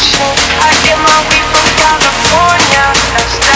I get my weed from California.